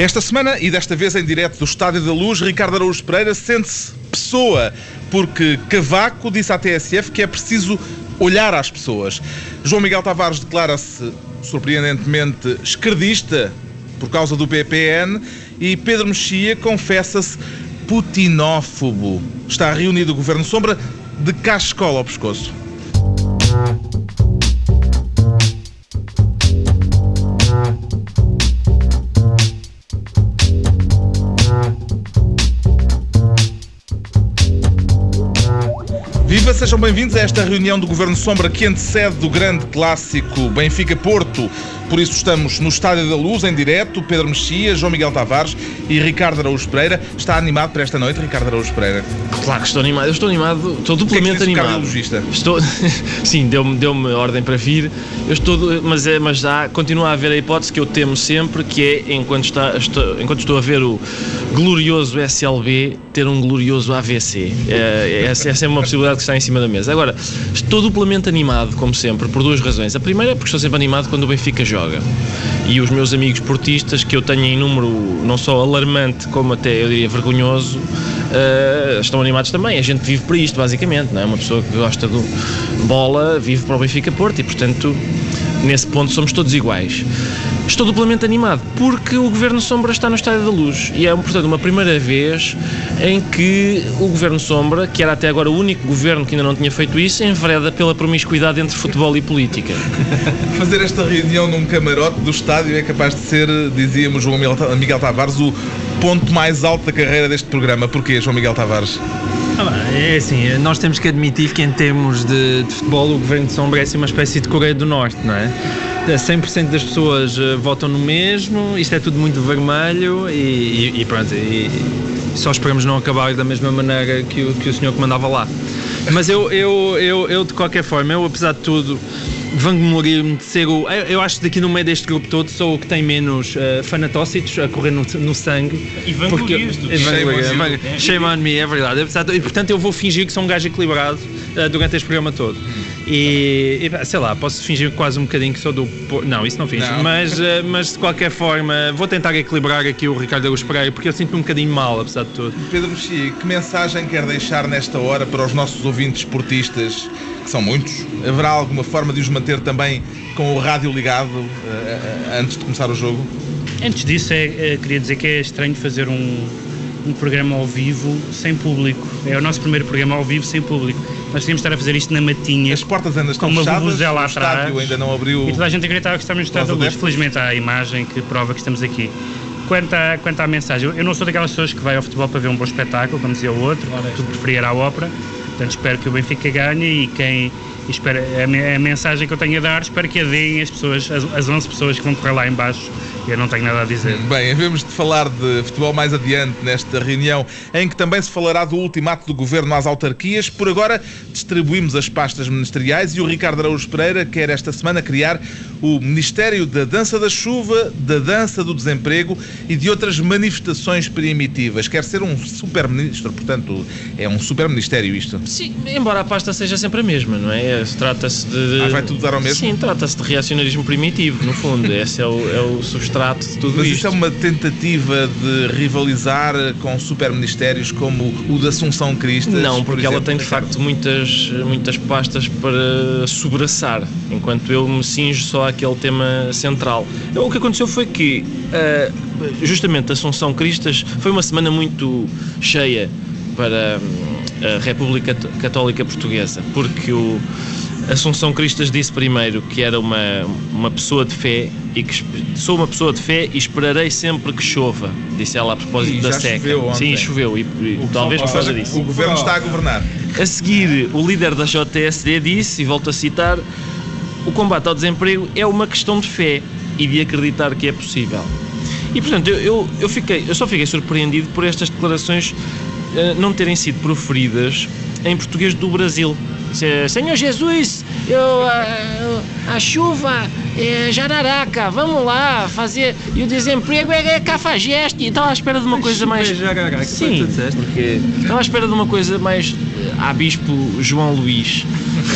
Esta semana, e desta vez em direto do Estádio da Luz, Ricardo Araújo Pereira sente-se pessoa, porque Cavaco disse à TSF que é preciso olhar às pessoas. João Miguel Tavares declara-se surpreendentemente esquerdista por causa do PPN e Pedro Mexia confessa-se putinófobo. Está reunido o Governo Sombra de cascola ao pescoço. Sejam bem-vindos a esta reunião do Governo Sombra que antecede o grande clássico Benfica-Porto. Por isso estamos no Estádio da Luz, em direto. Pedro Mexia, João Miguel Tavares e Ricardo Araújo Pereira. Está animado para esta noite, Ricardo Araújo Pereira? Claro que estou animado. Eu estou animado, estou que é que duplamente animado. Estou, sim, deu-me deu ordem para vir. Eu estou, mas é, mas há, continua a haver a hipótese que eu temo sempre, que é enquanto está, estou, enquanto estou a ver o glorioso SLB ter um glorioso AVC. É, essa, essa é uma possibilidade que está em cima da mesa. Agora, estou duplamente animado, como sempre, por duas razões. A primeira é porque estou sempre animado quando o Benfica joga. E os meus amigos portistas, que eu tenho em número não só alarmante, como até eu diria vergonhoso, eh, estão animados também. A gente vive para isto, basicamente. Não é? Uma pessoa que gosta de bola vive para o Benfica Porto e, portanto, nesse ponto somos todos iguais. Estou duplamente animado porque o Governo Sombra está no Estádio da Luz e é, portanto, uma primeira vez em que o Governo Sombra, que era até agora o único governo que ainda não tinha feito isso, envereda pela promiscuidade entre futebol e política. Fazer esta reunião num camarote do estádio é capaz de ser, dizíamos João Miguel- Tavares, o ponto mais alto da carreira deste programa. Porquê, João Miguel Tavares? É assim, nós temos que admitir que em termos de, de futebol o Governo de Sombra é assim uma espécie de Coreia do Norte, não é? 100% das pessoas eh, votam no mesmo, isto é tudo muito vermelho e, e- e pronto, e só esperamos não acabar da mesma maneira que o, que o senhor comandava lá. Mas eu, eu, eu, eu, de qualquer forma, eu apesar de tudo, vangloriar-me de ser o. Eu, eu acho que daqui no meio deste grupo todo sou o que tem menos eh, fanatócitos a correr no, no sangue. E Porque- vanglorias-te. É, Shame vanglorias. Shame on me, é verdade. De- E portanto eu vou fingir que sou um gajo equilibrado eh, durante este programa todo. E, e, sei lá, posso fingir quase um bocadinho que sou do. Não, isso não finge. Não. Mas, eh, mas de qualquer forma, vou tentar equilibrar aqui o Ricardo Augusto Pereira porque eu sinto-me um bocadinho mal, apesar de tudo. Pedro Mexia, que mensagem quer deixar nesta hora para os nossos ouvintes esportistas, que são muitos? Haverá alguma forma de os manter também com o rádio ligado eh, eh, antes de começar o jogo? Antes disso, é, queria dizer que é estranho fazer um, um programa ao vivo sem público. É o nosso primeiro programa ao vivo sem público. Nós tínhamos de estar a fazer isto na matinha. As portas ainda estão Com uma fechadas, vuvuzela o atrás. estádio ainda não abriu. E toda a gente acreditava que estamos no Estado da Luz. Felizmente há a imagem que prova que estamos aqui. Quanto à, quanto à mensagem, eu- não sou daquelas pessoas que vai ao futebol para ver um bom espetáculo, como dizia o outro, tu preferia ir à ópera. Portanto, espero que o Benfica ganhe e quem. E espero, a, a mensagem que eu tenho a dar, espero que a deem as pessoas, as, as 11 pessoas que vão correr lá em baixo. Eu não tenho nada a dizer. Bem, havemos de falar de futebol mais adiante nesta reunião, em que também se falará do ultimato do governo às autarquias. Por agora, distribuímos as pastas ministeriais e o Ricardo Araújo Pereira quer esta semana criar o Ministério da Dança da Chuva, da Dança do Desemprego e de outras manifestações primitivas. Quer ser um super-ministro, portanto, é um super-ministério isto. Sim, embora a pasta seja sempre a mesma, não é? Trata-se de. Ah, vai tudo dar ao mesmo? Sim, trata-se de reacionarismo primitivo, no fundo. Esse é o, é o substrato de tudo Mas isto. isso é uma tentativa de rivalizar com super-ministérios como o da Assunção Cristas? Não, por porque ela exemplo? tem de facto muitas, muitas pastas para sobraçar, enquanto eu me cinjo só àquele tema central. Então, O que aconteceu foi que, ah, justamente, Assunção Cristas foi uma semana muito cheia para a República Católica Portuguesa, porque o Assunção Cristas disse primeiro que era uma, uma pessoa de fé e que sou uma pessoa de fé e esperarei sempre que chova, disse ela a propósito E da seca. choveu ontem. Sim, choveu e, e talvez por causa disso. O governo está a governar. A seguir, o líder da JSD disse, e volto a citar, o combate ao desemprego é uma questão de fé e de acreditar que é possível. E portanto, eu, eu, eu fiquei, eu só fiquei surpreendido por estas declarações não terem sido proferidas em português do Brasil. Se- Senhor Jesus, eu, ah, a chuva é jararaca, vamos lá fazer. E o desemprego é, é cafajeste. E estava à espera de uma coisa mais. Jararaca, foi o que Sim, porque estava à espera de uma coisa mais eh, a Bispo João Luís.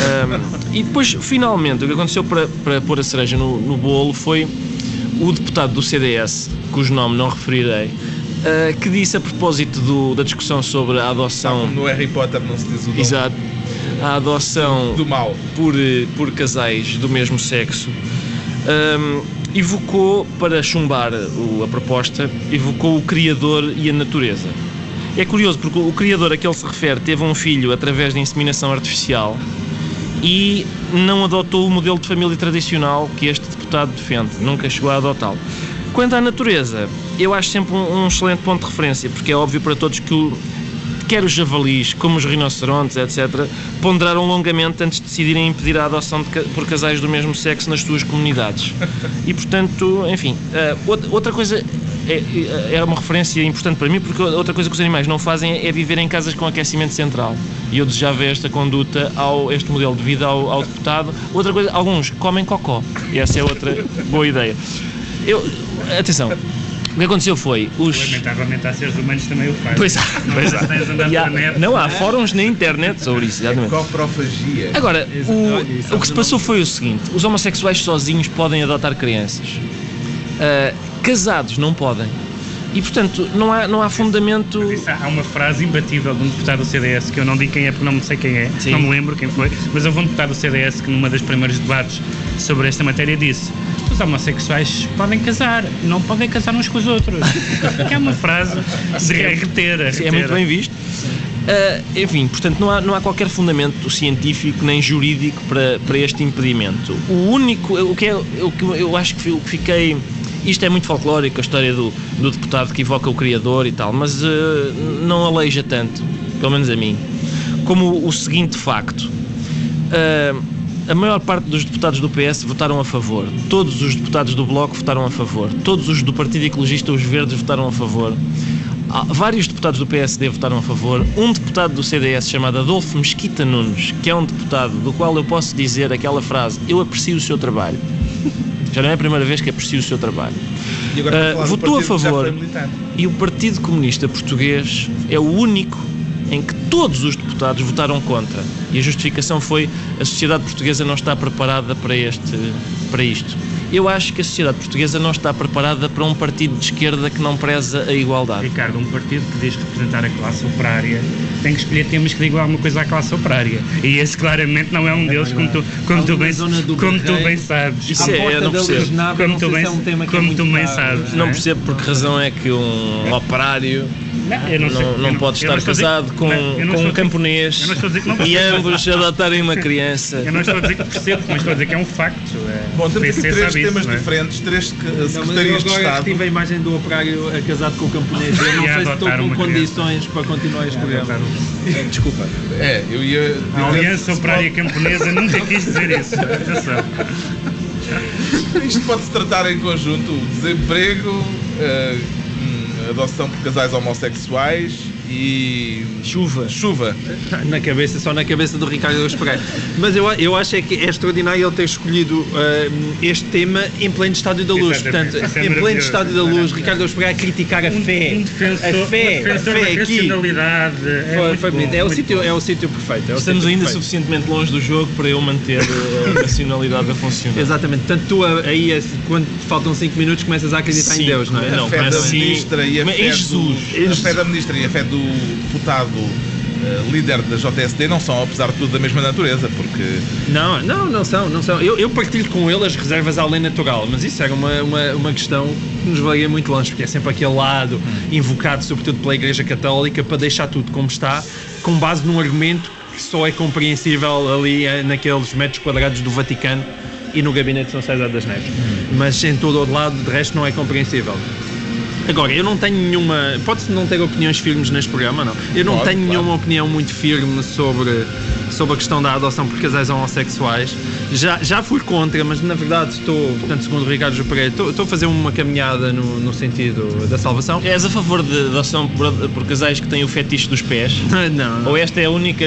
Ahm, e depois, finalmente, o que aconteceu para, para pôr a cereja no, no bolo foi o deputado do CDS cujo nome não referirei, uh, que disse a propósito do, da discussão sobre a adoção. como no Harry Potter não se diz o nome Exato. A adoção do mal. por, eh, por casais do mesmo sexo, hum, evocou, para chumbar o- a proposta, evocou o Criador e a natureza. É curioso porque o Criador a que ele se refere teve um filho através de inseminação artificial e não adotou o modelo de família tradicional que este deputado defende, nunca chegou a adotá-lo. Quanto à natureza, eu acho sempre um, um excelente ponto de referência, porque é óbvio para todos que o, quer os javalis, como os rinocerontes, etc., ponderaram longamente antes de decidirem impedir a adoção de por casais do mesmo sexo nas suas comunidades. E, portanto, enfim, outra- outra coisa é, é uma referência importante para mim, porque outra coisa que os animais não fazem é viver em casas com aquecimento central. E eu desejava esta conduta, ao, este modelo de vida ao, ao deputado. Outra coisa, alguns comem cocó. E essa é outra boa ideia. Eu, atenção, o que aconteceu foi, os... Lamentavelmente há seres humanos que também o fazem. Pois há, pois há. Não há- net. não há fóruns na internet sobre isso, exatamente. Coprofagia. Agora, o, o que se passou foi o seguinte: os homossexuais sozinhos podem adotar crianças, Ah, casados não podem. E portanto, não há, não há fundamento. Isso há há uma frase imbatível de um deputado do CDS, que eu não digo quem é porque não sei quem é, Sim. não me lembro quem foi, mas houve um deputado do CDS que numa das primeiros debates sobre esta matéria disse os homossexuais podem casar, não podem casar uns com os outros. que é uma frase de reter. É muito bem visto. Ah, enfim, portanto, não há, não há qualquer fundamento científico nem jurídico para, para este impedimento. O único, o que é, o que eu acho que o que fiquei. Isto é muito folclórico, a história do, do deputado que evoca o Criador e tal, mas ah, não aleija tanto, pelo menos a mim, como o seguinte facto. Ah, a maior parte dos deputados do PS votaram a favor. Todos os deputados do Bloco votaram a favor. Todos os do Partido Ecologista, os Verdes, votaram a favor. Há Vários deputados do PSD votaram a favor. Um deputado do CDS chamado Adolfo Mesquita Nunes, que é um deputado do qual eu posso dizer aquela frase: Eu aprecio o seu trabalho. Já não é a primeira vez que aprecio o seu trabalho. Ah, do votou a favor. E o Partido Comunista Português é o único em que todos os deputados votaram contra. E a justificação foi a sociedade portuguesa não está preparada para, este, para isto. Eu acho que a sociedade portuguesa não está preparada para um partido de esquerda que não preza a igualdade. Ricardo, um partido que diz representar a classe operária tem que escolher temas que digam alguma coisa à classe operária. E esse claramente não é um deles, como tu, como tu, bem, como tu bem sabes. Isso é, não percebo. Como não tu bem- se é um tema que é como tu bem sabes. não Não é? percebo por que razão é que um operário Não, não, sei- não, não pode estar a dizer- casado com, não, eu não com um dizer- camponês e ambos adotarem uma criança. Eu não estou a dizer que percebo, mas estou a dizer que é um facto. É, Bom, temos temas é? diferentes, três secretarias eu de agora Estado. tive a imagem do operário casado com o camponês. Eu não sei se estou com condições para continuar este programa. Um- Desculpa. É, eu ia. A Aliança Operária Camponesa nunca quis dizer isso. Atenção. Isto pode-se tratar em conjunto: desemprego, eh, hum, adoção por casais homossexuais e. Chuva. Chuva. Na cabeça, só na cabeça do Ricardo Luz Pereira. Mas eu, eu acho é que é extraordinário ele ter escolhido eh, este tema em pleno estádio da luz. Exatamente, Portanto, isso é em pleno estádio da luz, Ricardo Luz Pereira a criticar a fé. Um defensor, a fé, um a da fé aqui. É Foi, foi bom, bonito. É o sítio, é o sítio perfeito. é o Estamos sítio ainda perfeito. suficientemente longe do jogo para eu manter eh, a racionalidade a funcionar. Exatamente. Portanto, tu aí, a- quando faltam 5 minutos, começas a acreditar em Sim. Deus, não é? Não, a fé da mas sim- ministra e a fé em Jesus. Do, a fé da ministra e a fé do deputado eh, líder da JSD não são, apesar de tudo, da mesma natureza, porque Não, não, não são, não são. Eu, eu partilho com ele as reservas à lei natural, mas isso era uma, uma, uma questão que nos valia muito longe, porque é sempre aquele lado invocado, sobretudo pela Igreja Católica, para deixar tudo como está, com base num argumento que só é compreensível ali eh, naqueles metros quadrados do Vaticano e no gabinete de São César das Neves. Mas em todo o lado, de resto, não é compreensível. Agora, eu não tenho nenhuma. Pode-se não ter opiniões firmes neste programa, não? Eu não Pode, tenho claro. nenhuma opinião muito firme sobre, sobre a questão da adoção por casais homossexuais. Já, já fui contra, mas na verdade estou, portanto, segundo o Ricardo Pereira, estou, estou a fazer uma caminhada no, no sentido da salvação. És a favor de adoção por, por casais que têm o fetiche dos pés? Não, Ou esta é a única,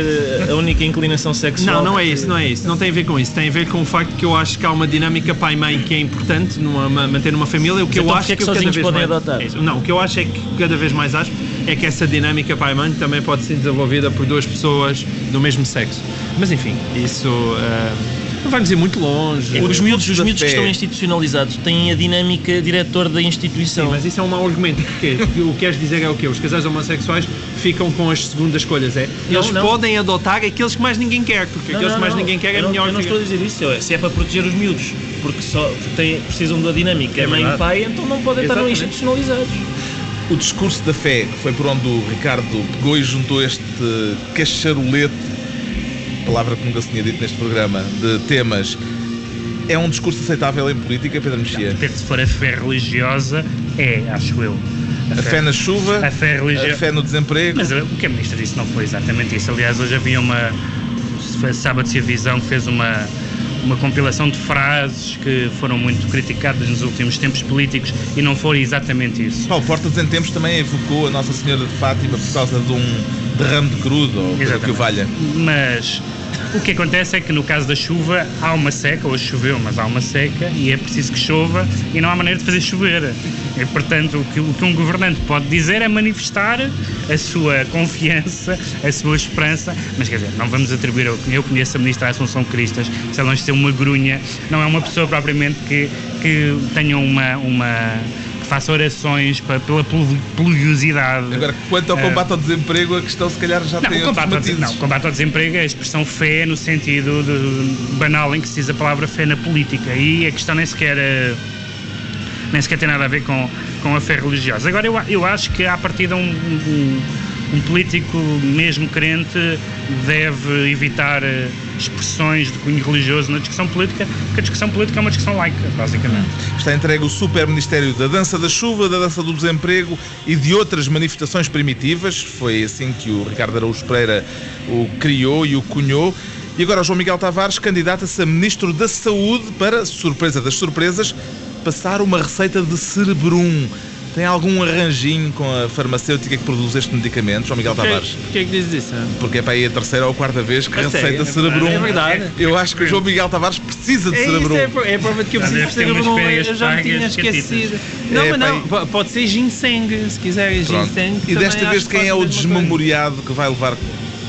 a única inclinação sexual? Não, não é que- isso, não é isso. Não tem a ver com isso. Tem a ver com o facto que eu acho que há uma dinâmica pai-mãe que é importante numa, uma- manter numa família. O que eu Então acho é que cada sozinhos podem mais, adotar? É. Não, o que eu acho é que cada vez mais acho é que essa dinâmica pai-mãe também pode ser desenvolvida por duas pessoas do mesmo sexo. Mas enfim, isso. ah, Não vamos ir muito longe. Os miúdos, os miúdos que estão institucionalizados têm a dinâmica diretor da instituição. Sim, mas isso é um mau argumento. Porque o que queres dizer é o quê? Os casais homossexuais ficam com as segundas escolhas. É? Eles não. podem adotar aqueles que mais ninguém quer, porque Não, aqueles não, que mais não. ninguém quer é não, melhor. Eu não estou a dizer isso, eu- se é para proteger os miúdos, porque só têm, precisam da dinâmica É mãe e pai, então não podem estar Exatamente. institucionalizados. O discurso da fé, que foi por onde o Ricardo pegou e juntou este cacharolete, palavra que nunca se tinha dito neste programa, de temas, é um discurso aceitável em política, Pedro Mexia? Depende se for a fé religiosa, é, acho eu. A fé na chuva, A fé religiosa. a fé no desemprego. Mas o que a ministra disse não foi exatamente isso. Aliás, hoje havia uma. Sábado se a visão que fez uma, uma compilação de frases que foram muito criticadas nos últimos tempos políticos e não foi exatamente isso. Paulo Portas, em tempos, também evocou a Nossa Senhora de Fátima por causa de um derrame de crudo, ou que o valha. Mas o que acontece é que no caso da chuva há uma seca, hoje choveu, mas há uma seca e é preciso que chova e não há maneira de fazer chover. E, portanto, o que, o que um governante pode dizer é manifestar a sua confiança, a sua esperança, mas quer dizer, não vamos atribuir, eu, eu conheço a ministra Assunção Cristas, se ela não ser uma grunha, não é uma pessoa propriamente que, que tenha uma... uma faça orações pa- pela plu- pluviosidade. Agora, quanto ao Eh, combate ao desemprego, a questão se calhar já Não, tem outros combate, ao, des- matizes. não, combate ao desemprego é a expressão fé no sentido de- banal em que se diz a palavra fé na política. E a questão nem sequer, eh, nem sequer tem nada a ver com, com a fé religiosa. Agora, eu, a- eu acho que, à partida, um, um, um político, mesmo crente, deve evitar eh, expressões de cunho religioso na discussão política, porque a discussão política é uma discussão laica, basicamente. Está entregue o Super Ministério da Dança da Chuva, da Dança do Desemprego e de outras manifestações primitivas. Foi assim que o Ricardo Araújo Pereira o criou e o cunhou. E agora João Miguel Tavares candidata-se a Ministro da Saúde para, surpresa das surpresas, passar uma receita de cerebrum. Tem algum arranjinho com a farmacêutica que produz este medicamento, João Miguel Tavares? Porquê é que dizes isso? Porque é para aí a terceira ou a quarta vez que A receita sério? cerebrum. É verdade. Eu acho que o João Miguel Tavares precisa de É isso, cerebrum. é, a pro- é a prova de que eu preciso deve ter fazer umas um férias Eu já me tinha esquecido. Não, É, mas não, po- pode ser ginseng, se quiser Pronto. ginseng. E desta vez que quem é o mesma coisa. desmemoriado que vai levar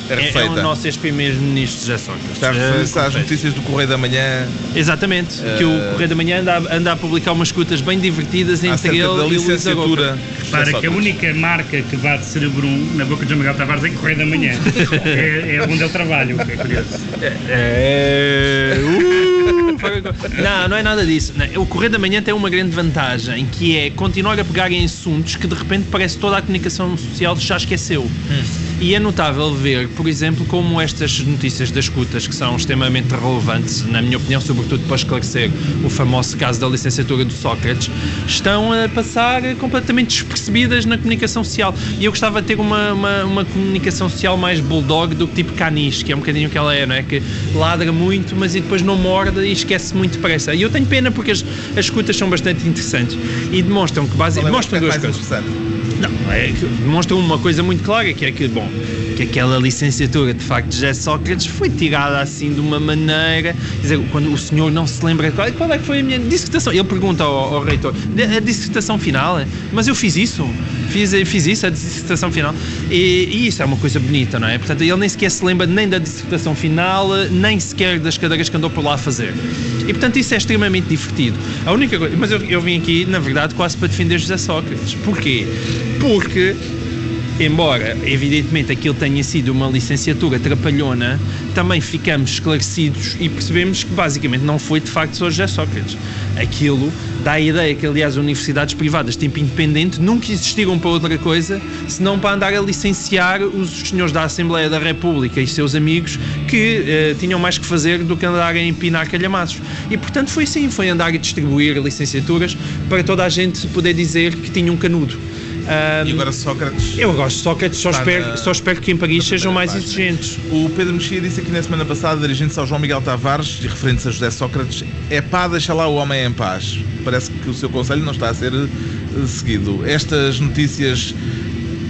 É, é o nosso ex-primeiro-ministro José Sócrates. Está a Eh, referir-se às notícias do Correio da Manhã Exatamente, que o Correio da Manhã anda a, anda a publicar umas escutas bem divertidas entre ele da e o Luís licenciatura. Para que a única marca que dá de cerebrum na boca de João Miguel Tavares é Correio da Manhã. é, é onde ele trabalha, o que é curioso. É, uh, foi- não, não é nada disso. O Correio da Manhã tem uma grande vantagem, que é continuar a pegar em assuntos que de repente parece que toda a comunicação social já esqueceu. E é notável ver, por exemplo, como estas notícias das escutas, que são extremamente relevantes, na minha opinião, sobretudo para esclarecer o famoso caso da licenciatura do Sócrates, estão a passar completamente despercebidas na comunicação social. E eu gostava de ter uma, uma, uma comunicação social mais bulldog do que tipo canis, que é um bocadinho o que ela é, não é? Que ladra muito, mas e depois não morde e esquece muito depressa. E eu tenho pena porque as, as escutas são bastante interessantes e demonstram que é basicamente o mostram duas mais coisas. Não, é uma coisa muito clara, que é que, bom, que aquela licenciatura de facto de José Sócrates foi tirada assim de uma maneira, dizer, quando o senhor não se lembra qual, qual é que foi a minha dissertação, ele pergunta ao, ao reitor, "De- a dissertação final, mas eu fiz isso, fiz, fiz isso, a dissertação final, e, e isso é uma coisa bonita, não é? Portanto, ele nem sequer se lembra nem da dissertação final, nem sequer das cadeiras que andou por lá a fazer. E portanto isso é extremamente divertido. A única coisa, mas eu, eu vim aqui, na verdade, quase para defender José Sócrates. Porquê? Porque embora evidentemente aquilo tenha sido uma licenciatura trapalhona, também ficamos esclarecidos e percebemos que basicamente não foi de facto só José Sócrates. Aquilo dá a ideia que, aliás, universidades privadas tipo independente nunca existiram para outra coisa senão para andar a licenciar os senhores da Assembleia da República e seus amigos que eh, tinham mais que fazer do que andar a empinar calhamaços. E portanto foi assim, foi andar a distribuir licenciaturas para toda a gente poder dizer que tinha um canudo. E agora Sócrates. eu gosto de Sócrates, só espero, na- só espero que em Paris sejam mais página. exigentes. O Pedro Mexia disse aqui na semana passada, dirigindo-se ao João Miguel Tavares e referente-se a José Sócrates, é pá, deixa lá o homem em paz. Parece que o seu conselho não está a ser eh, seguido. Estas notícias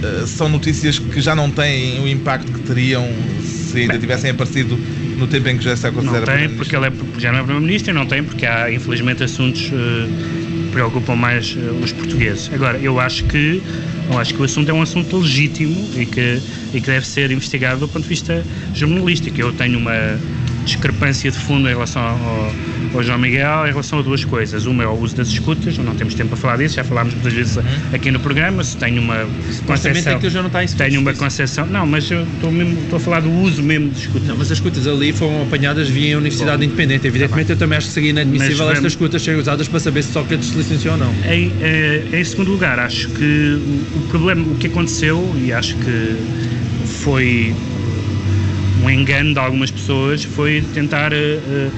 eh, são notícias que já não têm o impacto que teriam se ainda tivessem aparecido no tempo em que José Sócrates Não era tem, primeiro-ministro. porque ele é, já não é Primeiro-Ministro e não tem, porque há, infelizmente, assuntos que preocupam mais eh, os portugueses. Agora, eu acho que eu acho que o assunto é um assunto legítimo e que, e que deve ser investigado do ponto de vista jornalístico. Eu tenho uma, discrepância de fundo em relação ao, ao, João Miguel em relação a duas coisas. Uma é o uso das escutas, não temos tempo para falar disso, já falámos muitas vezes uhum. aqui no programa. Se tenho uma concepção. É que já não está tenho uma concepção. Não, mas eu estou, mesmo, estou a falar do uso mesmo de escutas. Não, mas as escutas ali foram apanhadas via Universidade Bom, Independente. Evidentemente, tá eu também acho que seria inadmissível mas, estas escutas serem usadas para saber se Sócrates se licenciou ou não. Em, eh, em segundo lugar, acho que o problema, o que aconteceu, e acho que foi um engano de algumas pessoas foi tentar uh,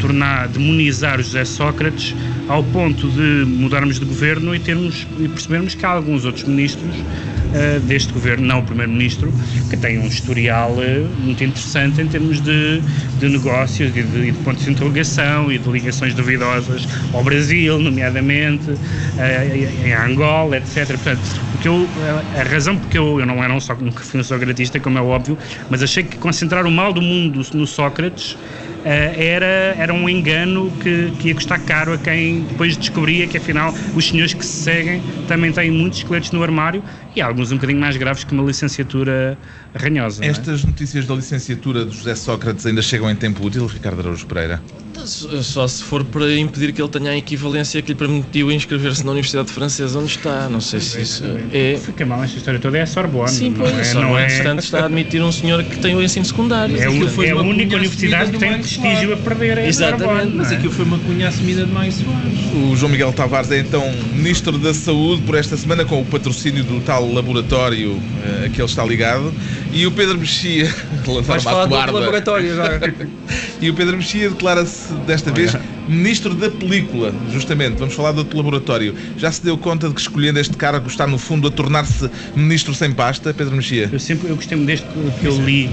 tornar, demonizar José Sócrates ao ponto de mudarmos de governo e, termos, e percebermos que há alguns outros ministros uh, deste governo, não o primeiro-ministro, que têm um historial uh, muito interessante em termos de, de negócios e de, de, pontos de interrogação e de ligações duvidosas ao Brasil, nomeadamente, uh, em Angola, etc. Portanto, porque eu, a razão porque eu, eu não era um, nunca fui um socratista, como é óbvio, mas achei que concentrar o mal do mundo no Sócrates era, era um engano que, que ia custar caro a quem depois descobria que afinal os senhores que se seguem também têm muitos esqueletos no armário e alguns um bocadinho mais graves que uma licenciatura ranhosa. É? Estas é? notícias da licenciatura de José Sócrates ainda chegam em tempo útil, Ricardo Araújo Pereira? Só se for para impedir que ele tenha a equivalência que lhe permitiu inscrever-se na Universidade Francesa onde está. Não sei se isso é. Fica mal esta história toda, é a Sorbonne. Sim, pois, não é, Sorbonne, não é... Portanto, está a admitir um senhor que tem o ensino secundário. É, o, é a única universidade que tem prestígio a perder. É Exatamente. Sorbonne, mas aquilo foi uma cunha assumida de mais Soares. O João Miguel Tavares é então Ministro da Saúde por esta semana com o patrocínio do tal laboratório uh, a que ele está ligado. E o Pedro Mexia. Vais falar do laboratório agora. e o Pedro Mexia declara-se desta vez ministro da película, justamente. Vamos falar do outro laboratório. Já se deu conta de que escolhendo este cargo está, no fundo, a tornar-se ministro sem pasta, Pedro Mexia? Eu sempre eu gostei desde que eu li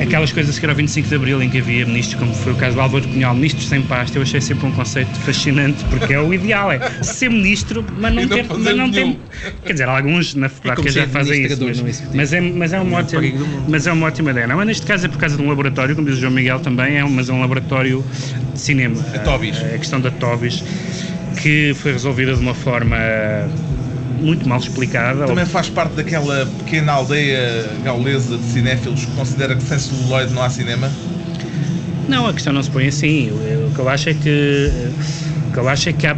aquelas coisas que era o 25 de Abril em que havia ministros, como foi o caso do Álvaro Cunhal, ministro sem pasta. Eu achei sempre um conceito fascinante, porque é o ideal, é ser ministro, mas não, ter. Mas não ter quer dizer, alguns na é já fazem isso. Mas, mas, é, mas, é uma ótima, mas é uma ótima ideia. Não, mas neste caso é por causa de um laboratório, como diz o João Miguel também, é, mas é um laboratório de cinema. A Tobis. A, questão da Tobis, que foi resolvida de uma forma muito mal explicada. Também faz parte daquela pequena aldeia gaulesa de cinéfilos que considera que sem celuloide não há cinema? Não, a questão não se põe assim. O que eu acho é que, o que, eu acho é que há,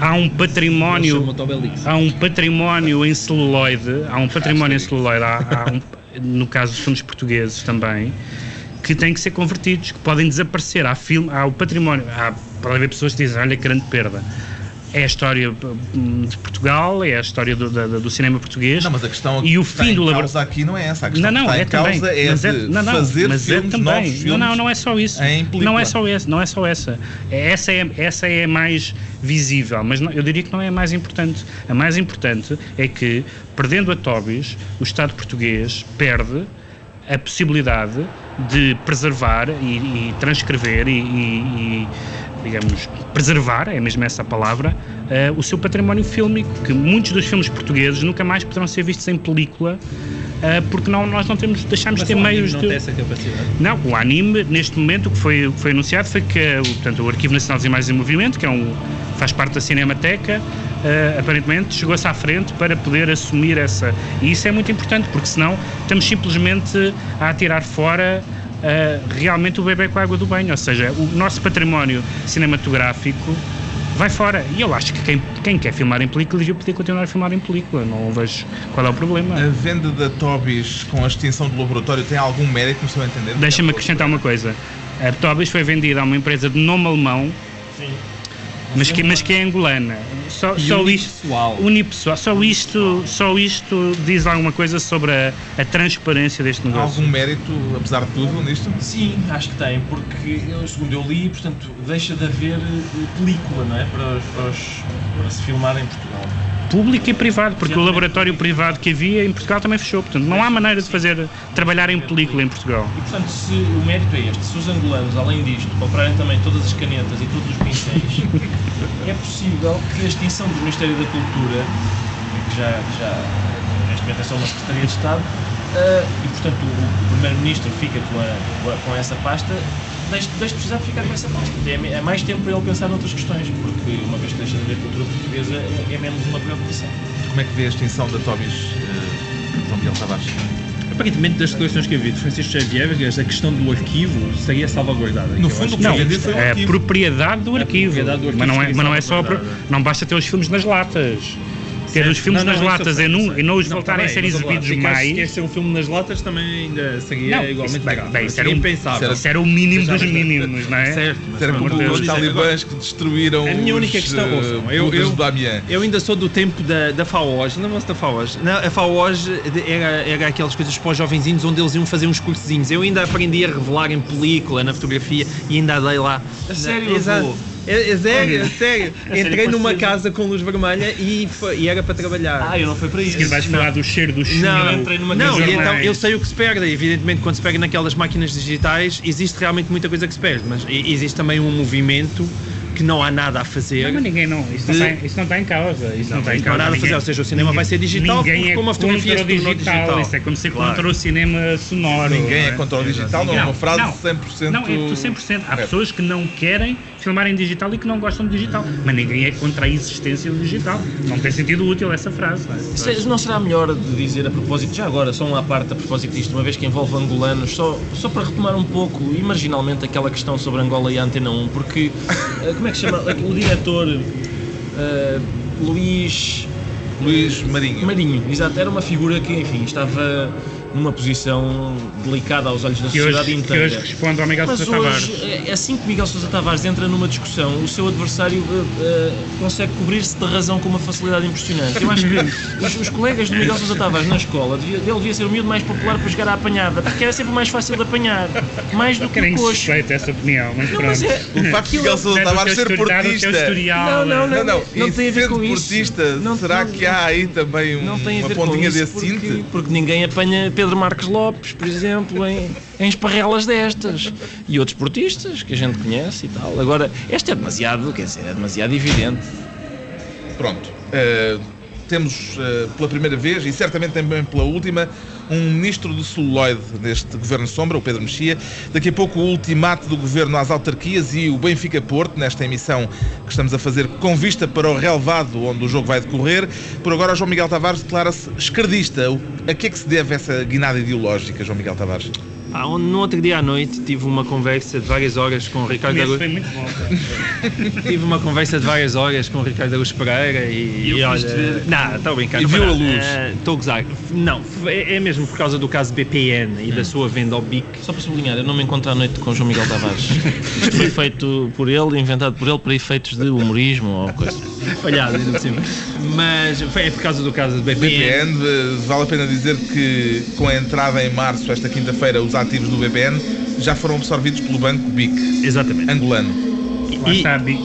há um património há um património em celuloide há um património em celuloide há, há um, no caso dos filmes portugueses também que têm que ser convertidos, que podem desaparecer. Há, filme, há o património, há, pode haver pessoas que dizem, olha, grande perda. É a história hum, de Portugal, é a história do, do, do cinema português. Não, mas a questão e o que fim do aqui não é essa. A questão não, não, que está é em também, causa é, é não, não, fazer mas é filmes, é também. Não, não, não é só isso. não é só essa, não é só essa. É, essa é, essa é mais visível, mas não, eu diria que não é a mais importante. A mais importante é que, perdendo a Tobis, o Estado português perde a possibilidade de preservar e, e transcrever e, e, digamos, preservar, é mesmo essa a palavra, uh, o seu património fílmico, que muitos dos filmes portugueses nunca mais poderão ser vistos em película, uh, porque não, nós não temos, deixamos de ter meios não de... Tem essa capacidade. Não, o anime, neste momento, o que foi, foi anunciado foi que portanto, o Arquivo Nacional das Imagens em Movimento, que é um, faz parte da Cinemateca, uh, aparentemente chegou-se à frente para poder assumir essa. E isso é muito importante, porque senão estamos simplesmente a atirar fora uh, realmente o bebê com a água do banho. Ou seja, o nosso património cinematográfico vai fora. E eu acho que quem, quem quer filmar em película devia poder continuar a filmar em película. Não vejo qual é o problema. A venda da Tobis com a extinção do laboratório tem algum mérito, não estou a entender? Deixa-me acrescentar uma coisa. A Tobis foi vendida a uma empresa de nome alemão. Sim mas que, mas que é angolana. Só, só unipessoal. isto, unipessoal. Só isto, só isto diz alguma coisa sobre a, a transparência deste negócio. Há algum mérito, apesar de tudo, nisto? Sim, acho que tem, porque eu, segundo eu li, portanto, deixa de haver eh, película, não é? Para, para, para se filmar em Portugal público e privado, porque o laboratório privado que havia em Portugal também fechou. Portanto, não há maneira de fazer trabalhar em película em Portugal. E portanto, se o mérito é este, se os angolanos, além disto, comprarem também todas as canetas e todos os pincéis, é possível que a extinção do Ministério da Cultura, que já, já neste momento é só uma Secretaria de Estado, uh, e portanto o, o Primeiro-Ministro fica com, a, com essa pasta, deixe, deixe de precisar de ficar com essa pasta. É, é, mais tempo para ele pensar noutras questões, porque uma vez que deixa de haver cultura portuguesa, é, é menos uma preocupação. Como é que vê a extinção da Tobis, uh, João Miguel Tavares? Aparentemente, das declarações que eu vi de Francisco Xavier, a questão do arquivo estaria salvaguardada. No fundo, o que- Não, foi o é arquivo. propriedade do arquivo. propriedade do arquivo mas, não é, seria mas não é só. Não basta ter os filmes nas latas. Ter os filmes Não, nas não, isso latas e, sei, não, e não os Não, voltarem a ser exibidos se quer- Se quer mais. ser um filme nas latas, também ainda seria Não, igualmente isso- bem, legal. bem, isso era um- impensável. Isso era o mínimo dos mínimos, não é? Certo, mas Era como os Deus. talibãs que destruíram A minha única os, questão, eh, eu- eu-. Eu ainda sou do tempo da, da FAOJ, lembram-se da FAOJ? Não, a FAOJ era, era aquelas coisas para os jovenzinhos onde eles iam fazer uns cursozinhos. Eu ainda aprendi a revelar em película, na fotografia e ainda dei lá. A sério, Exato. É, é sério, é sério. Entrei numa casa com luz vermelha e, foi- e era para trabalhar. Ah, eu não fui para isso. Que vais falar do cheiro do chumbo. Não, entrei numa não casa e de então eu sei o que se perde. Evidentemente, quando se pega naquelas máquinas digitais, existe realmente muita coisa que se perde, mas existe também um movimento que não há nada a fazer. Não, mas ninguém não. Isso não, está, isso não está em causa. Isso não, está em isto não há causa. nada a Ninguém- fazer, ou seja, o cinema vai ser digital, Ninguém porque é como a fotografia se digital. digital. Isso é como ser Claro. contra o cinema sonoro. Ninguém não é contra o digital, não é uma frase 100%. Não, é tu 100%. Há É. pessoas que não querem filmar em digital e que não gostam de digital. Mas ninguém é contra a existência do digital. Não tem sentido útil essa frase. não é? Se- Não será melhor de dizer a propósito, já agora, só uma parte a propósito disto, uma vez que envolve angolanos, só, só para retomar um pouco e marginalmente aquela questão sobre Angola e a Antena 1, porque, eh, como é que se chama, o diretor eh, Luís Luís Marinho. Marinho, exato, era uma figura que, enfim, estava numa posição delicada aos olhos da Que sociedade hoje, que inteira. hoje responde ao Miguel Mas Sousa Tavares. hoje, é assim que Miguel Sousa Tavares entra numa discussão, o seu adversário eh, eh, consegue cobrir-se de razão com uma facilidade impressionante. Eu acho que os, os colegas de Miguel Sousa Tavares na escola, devia, ele devia ser o miúdo mais popular para jogar à apanhada, porque era sempre mais fácil de apanhar, mais do que o coxo. essa opinião, mas Não, pronto. mas é, O facto de Miguel Sousa Tavares ser portista. Não, não, Não, não, Não e tem a ver com isso. portista, Não- será não- que há aí também um- não uma pontinha desse porque, porque ninguém apanha Pedro Marques Lopes, por exemplo, em, em esparrelas destas. E outros portistas que a gente conhece e tal. Agora, esta é demasiado, quer dizer, é demasiado evidente. Pronto. eh, temos eh, pela primeira vez, e certamente também pela última, um ministro do celuloide deste Governo Sombra, o Pedro Mexia. Daqui a pouco o ultimato do Governo às autarquias e o Benfica Porto, nesta emissão que estamos a fazer com vista para o relevado onde o jogo vai decorrer. Por agora, João Miguel Tavares declara-se esquerdista. A que é que se deve essa guinada ideológica, João Miguel Tavares? Ah, no outro dia à noite tive uma conversa de várias horas com o Ricardo Araújo. foi muito bom. Tive uma conversa de várias horas com o Ricardo Araújo Pereira e, E eu olha, ver? não, estou a brincar. E viu a luz? Estou a gozar. Não, é, é mesmo por causa do caso BPN e da sua venda ao BIC. Só para sublinhar, eu não me encontro à noite com João Miguel Tavares. Isto foi feito por ele, inventado por ele para efeitos de humorismo ou coisa. Falhado, ainda por cima. Mas foi, é por causa do caso do BPN. BPN, vale a pena dizer que com a entrada em março, esta quinta-feira, os ativos do BPN já foram absorvidos pelo banco BIC, Exatamente. angolano. Lá E- está a Bic.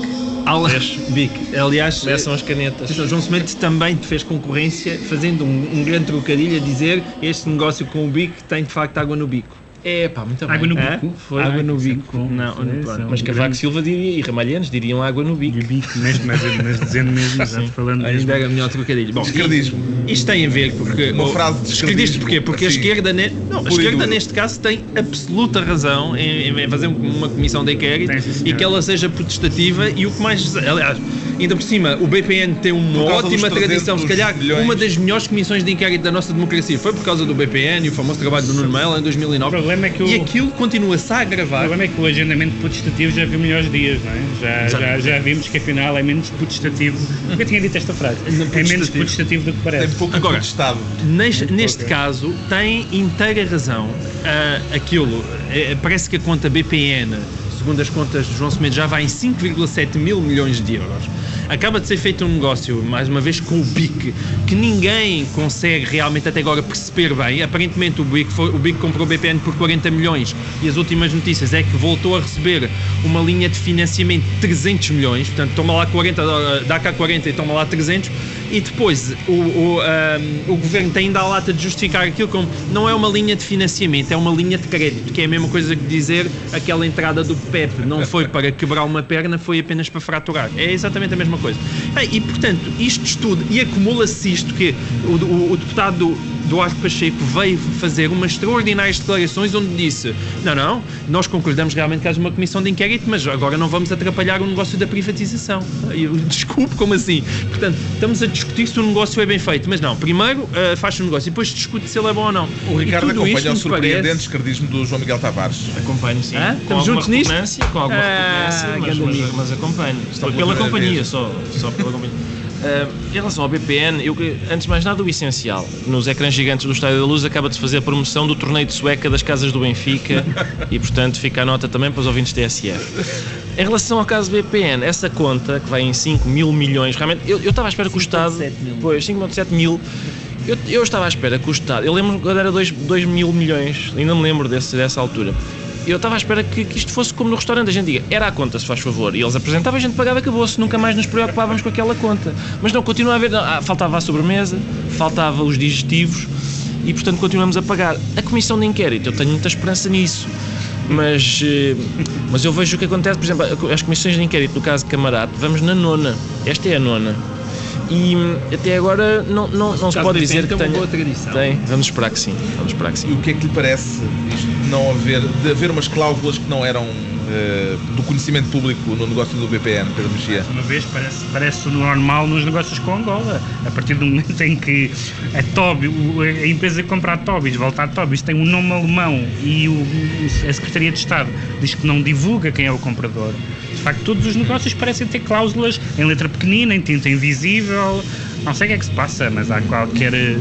Al- BIC. Aliás, Começam as canetas. Então, João Semente também te fez concorrência, fazendo um, um grande trocadilho a dizer este negócio com o bico tem de facto água no bico. É pá, muito bem. Água no Hã? bico. Foi água no Isso é bico. Não, é- não, é Mas Cavaco grande- Silva diria, e Ramalhanes diriam água no bico. E bico, mas, mas, mas dizendo mesmo, exato, falando mesmo. Ainda era melhor trocadilho. Bom, Esquerdismo. isto tem a ver porque. Uma frase de esquerdismo, porquê? Porque a assim, esquerda, ne... não, a esquerda neste caso tem absoluta razão em, em fazer uma comissão de inquérito Tem, e que ela seja protestativa e o que mais. Aliás, ainda por cima, o BPN tem uma ótima tradição. Se 300 calhar, milhões. uma das melhores comissões de inquérito da nossa democracia foi por causa do BPN e o famoso trabalho do Nuno Melo em 2009. O problema é que o- E aquilo continua-se a O agravar. problema é que o agendamento protestativo já viu melhores dias, não é? Já, já, já vimos que afinal é menos protestativo. Nunca tinha dito esta frase. É menos protestativo. protestativo do que Tem parece. pouco Agora, Estado. Neste, neste caso, tem inteira razão. Ah, aquilo, eh, parece que a conta BPN, segundo as contas de João Semedo, já vai em 5,7 mil milhões de euros. Acaba de ser feito um negócio, mais uma vez, com o BIC, que ninguém consegue realmente até agora perceber bem. Aparentemente o BIC, foi, o BIC comprou o BPN por 40 milhões e as últimas notícias é que voltou a receber uma linha de financiamento de 300 milhões, portanto toma lá 40, dá cá 40 e toma lá 300 e depois o, o, ahm, o governo tem ainda a lata de justificar aquilo como não é uma linha de financiamento, é uma linha de crédito, que é a mesma coisa que dizer aquela entrada do PEP, não foi para quebrar uma perna, foi apenas para fraturar. É exatamente a mesma coisa. E portanto, isto estudo, e acumula-se isto que o, o- o deputado Duarte Pacheco veio fazer umas extraordinárias declarações onde disse: Não, não, nós concordamos realmente que haja uma comissão de inquérito, mas agora não vamos atrapalhar o negócio da privatização. Eu, desculpe, como assim? Portanto, estamos a discutir se o negócio é bem feito, mas não, primeiro uh, faz o negócio e depois discute se ele é bom ou não. O Ricardo acompanha isto o surpreendente parece- escardismo do João Miguel Tavares. Acompanho, sim. Com Estamos alguma juntos nisto? com alguma Ah, repugnância, mas, mas, mas acompanho. Só pela, companhia, só, só pela companhia. Ah, em relação ao BPN, eu, antes de mais nada, o essencial. Nos ecrãs gigantes do Estádio da Luz acaba de se fazer a promoção do torneio de sueca das casas do Benfica e, portanto, fica a nota também para os ouvintes TSF. Em relação ao caso BPN, essa conta, que vai em 5 mil milhões, realmente, eu, eu estava à espera que o Estado. Pois, 5,7 mil. Eu, eu estava à espera que o Estado. Eu lembro quando era 2 mil milhões, ainda me lembro desse, dessa altura. Eu estava à espera que, que isto fosse como no restaurante, a gente diga, era a conta, se faz favor. E eles apresentavam, a gente pagava, acabou-se, nunca mais nos preocupávamos com aquela conta. Mas não, continua a haver, ah, faltava a sobremesa, faltava os digestivos e, portanto, continuamos a pagar. A comissão de inquérito, eu tenho muita esperança nisso. Mas, eh, mas eu vejo o que acontece, por exemplo, as comissões de inquérito no caso de Camarate, vamos na nona. Esta é a nona. E hum, até agora não, não, não se pode dizer que tem uma tenha. boa tradição. Tem, vamos esperar que sim. Vamos esperar que E sim. o que é que lhe parece isto não haver, de haver umas cláusulas que não eram eh, do conhecimento público no negócio do BPN, Pedro Mexia? Uma vez parece, parece normal nos negócios com Angola. A partir do momento em que a Tobi, a empresa que compra a Tobis, volta a Tobis, tem um nome alemão e o, a Secretaria de Estado diz que não divulga quem é o comprador. De facto, todos os negócios parecem ter cláusulas em letra pequenina, em tinta invisível. Não sei o que é que se passa, mas há qualquer eh,